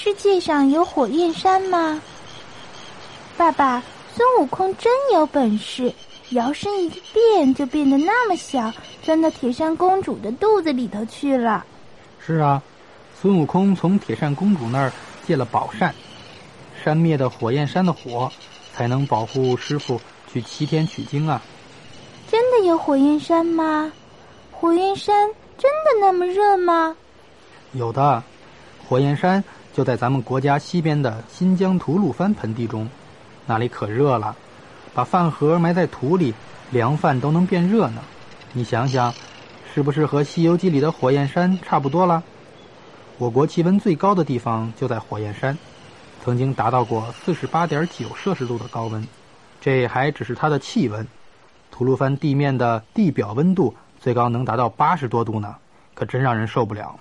世界上有火焰山吗？爸爸，孙悟空真有本事，摇身一变就变得那么小，钻到铁扇公主的肚子里头去了。是啊，孙悟空从铁扇公主那儿借了宝扇，扇灭的火焰山的火，才能保护师傅去西天取经啊。真的有火焰山吗？火焰山真的那么热吗？有的，火焰山就在咱们国家西边的新疆吐鲁番盆地中，那里可热了，把饭盒埋在土里，凉饭都能变热呢。你想想，是不是和《西游记》里的火焰山差不多了？我国气温最高的地方就在火焰山，曾经达到过四十八点九摄氏度的高温，这还只是它的气温。吐鲁番地面的地表温度最高能达到八十多度呢，可真让人受不了。